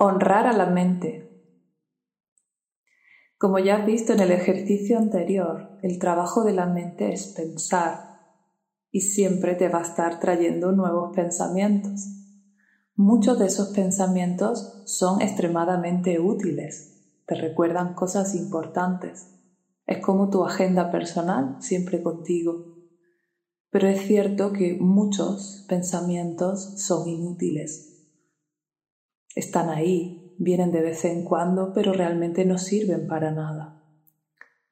Honrar a la mente. Como ya has visto en el ejercicio anterior, el trabajo de la mente es pensar y siempre te va a estar trayendo nuevos pensamientos. Muchos de esos pensamientos son extremadamente útiles, te recuerdan cosas importantes. Es como tu agenda personal, siempre contigo. Pero es cierto que muchos pensamientos son inútiles, están ahí, vienen de vez en cuando, pero realmente no sirven para nada.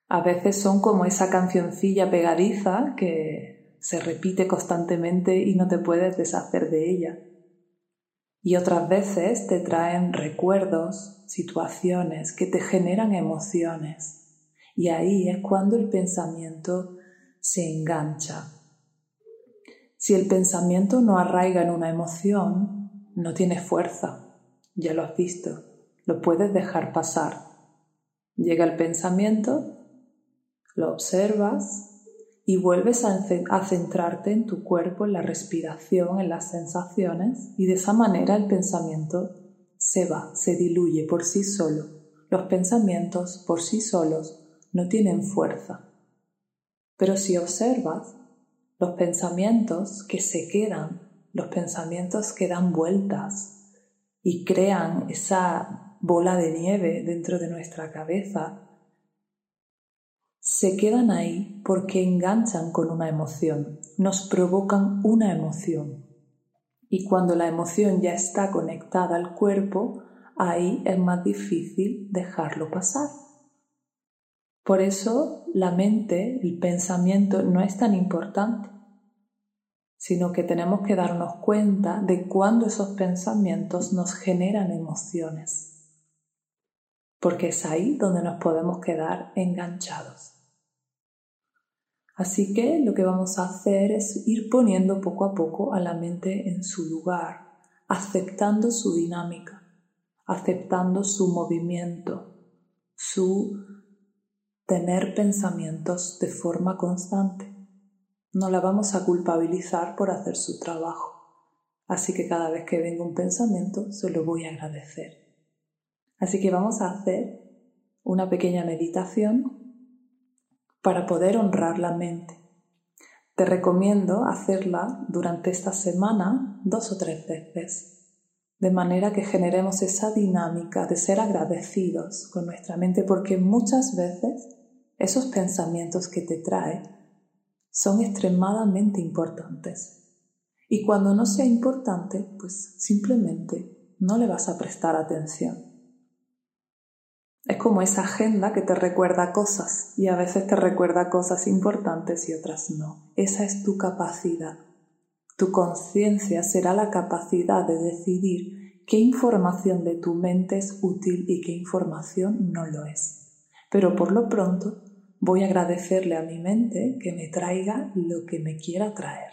A veces son como esa cancioncilla pegadiza que se repite constantemente y no te puedes deshacer de ella. Y otras veces te traen recuerdos, situaciones que te generan emociones. Y ahí es cuando el pensamiento se engancha. Si el pensamiento no arraiga en una emoción, no tiene fuerza ya lo has visto, lo puedes dejar pasar. Llega el pensamiento, lo observas y vuelves a, centrarte en tu cuerpo, en la respiración, en las sensaciones y de esa manera el pensamiento se va, se diluye por sí solo. Los pensamientos por sí solos no tienen fuerza. Pero si observas los pensamientos que se quedan, los pensamientos que dan vueltas, y crean esa bola de nieve dentro de nuestra cabeza, se quedan ahí porque enganchan con una emoción, nos provocan una emoción. Y cuando la emoción ya está conectada al cuerpo, ahí es más difícil dejarlo pasar. Por eso la mente, el pensamiento no es tan importante sino que tenemos que darnos cuenta de cuándo esos pensamientos nos generan emociones, porque es ahí donde nos podemos quedar enganchados. Así que lo que vamos a hacer es ir poniendo poco a poco a la mente en su lugar, aceptando su dinámica, aceptando su movimiento, su tener pensamientos de forma constante. No la vamos a culpabilizar por hacer su trabajo. Así que cada vez que venga un pensamiento, se lo voy a agradecer. Así que vamos a hacer una pequeña meditación para poder honrar la mente. Te recomiendo hacerla durante esta semana dos o tres veces, de manera que generemos esa dinámica de ser agradecidos con nuestra mente, porque muchas veces esos pensamientos que te trae son extremadamente importantes. Y cuando no sea importante, pues simplemente no le vas a prestar atención. Es como esa agenda que te recuerda cosas y a veces te recuerda cosas importantes y otras no. Esa es tu capacidad. Tu conciencia será la capacidad de decidir qué información de tu mente es útil y qué información no lo es. Pero por lo pronto, voy a agradecerle a mi mente que me traiga lo que me quiera traer.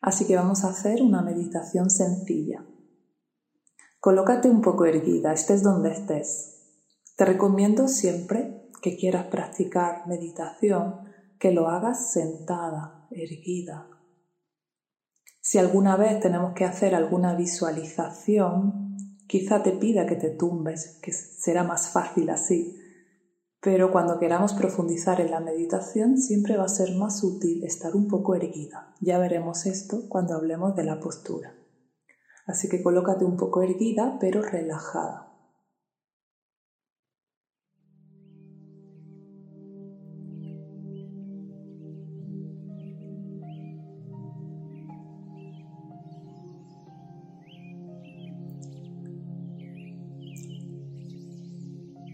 Así que vamos a hacer una meditación sencilla. Colócate un poco erguida, estés donde estés. Te recomiendo siempre que quieras practicar meditación, que lo hagas sentada, erguida. Si alguna vez tenemos que hacer alguna visualización, quizá te pida que te tumbes, que será más fácil así pero cuando queramos profundizar en la meditación siempre va a ser más útil estar un poco erguida. Ya veremos esto cuando hablemos de la postura. Así que colócate un poco erguida pero relajada.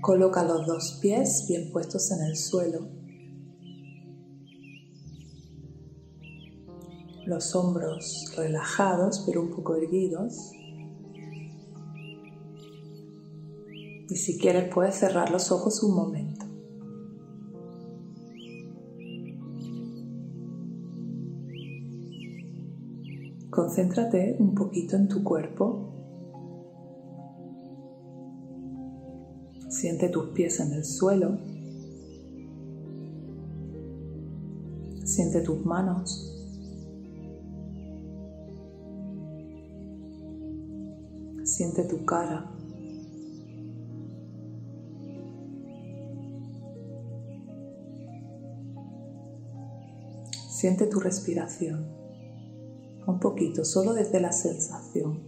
Coloca los dos pies bien puestos en el suelo. Los hombros relajados pero un poco erguidos. Y si quieres puedes cerrar los ojos un momento. Concéntrate un poquito en tu cuerpo Siente tus pies en el suelo. Siente tus manos. Siente tu cara. Siente tu respiración. Un poquito, solo desde la sensación.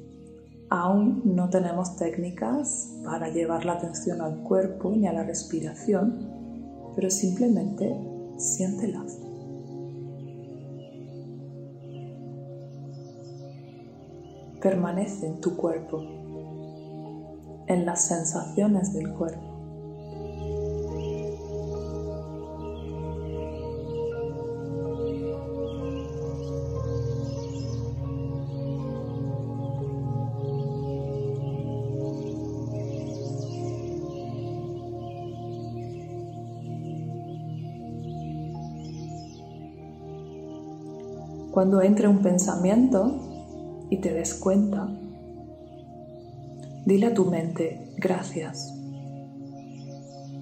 Aún no tenemos técnicas para llevar la atención al cuerpo ni a la respiración, pero simplemente siéntelas. Permanece en tu cuerpo, en las sensaciones del cuerpo. Cuando entre un pensamiento y te des cuenta, dile a tu mente, gracias,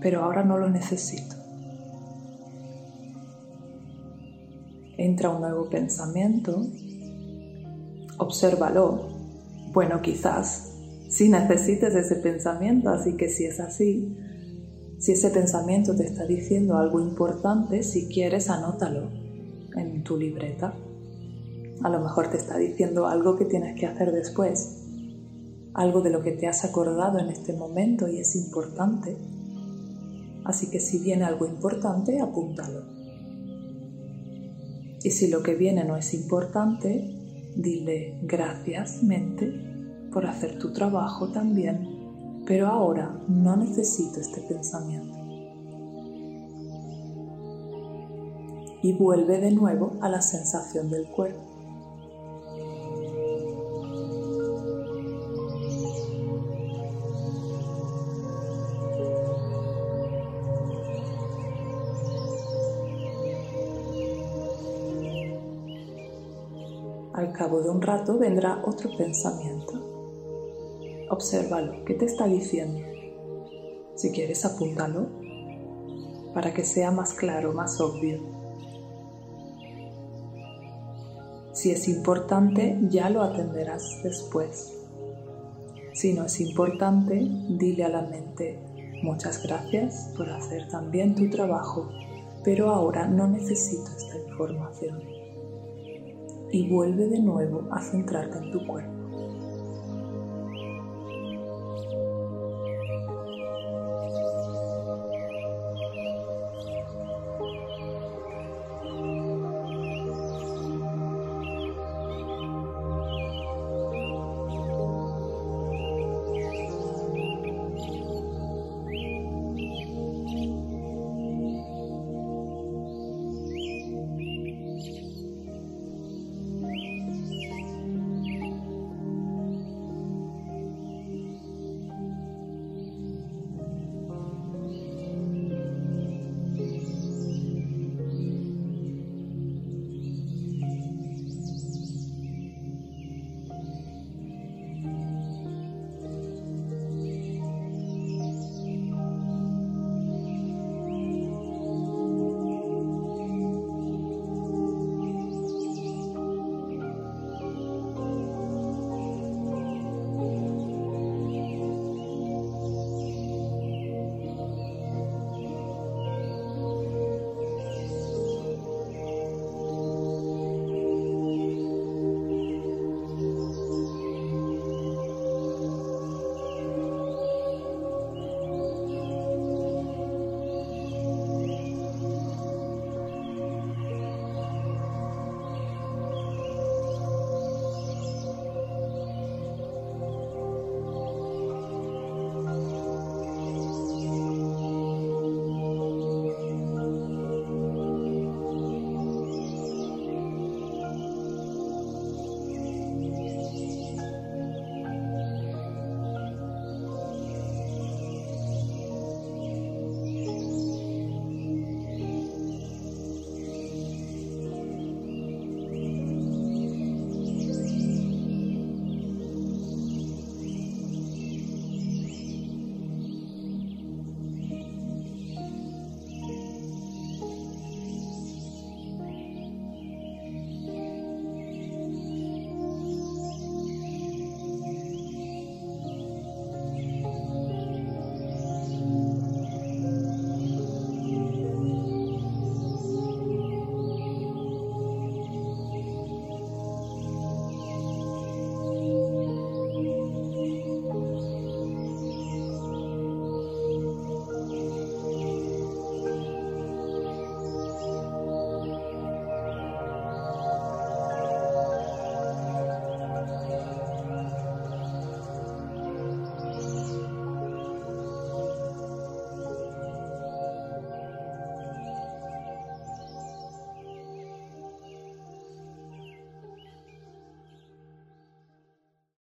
pero ahora no lo necesito. Entra un nuevo pensamiento, obsérvalo. Bueno, quizás si necesites ese pensamiento, así que si es así, si ese pensamiento te está diciendo algo importante, si quieres, anótalo en tu libreta. A lo mejor te está diciendo algo que tienes que hacer después, algo de lo que te has acordado en este momento y es importante. Así que si viene algo importante, apúntalo. Y si lo que viene no es importante, dile gracias mente por hacer tu trabajo también, pero ahora no necesito este pensamiento. Y vuelve de nuevo a la sensación del cuerpo. Al cabo de un rato vendrá otro pensamiento. Obsérvalo, ¿qué te está diciendo? Si quieres, apúntalo para que sea más claro, más obvio. Si es importante, ya lo atenderás después. Si no es importante, dile a la mente, muchas gracias por hacer también tu trabajo, pero ahora no necesito esta información y vuelve de nuevo a centrarte en tu cuerpo.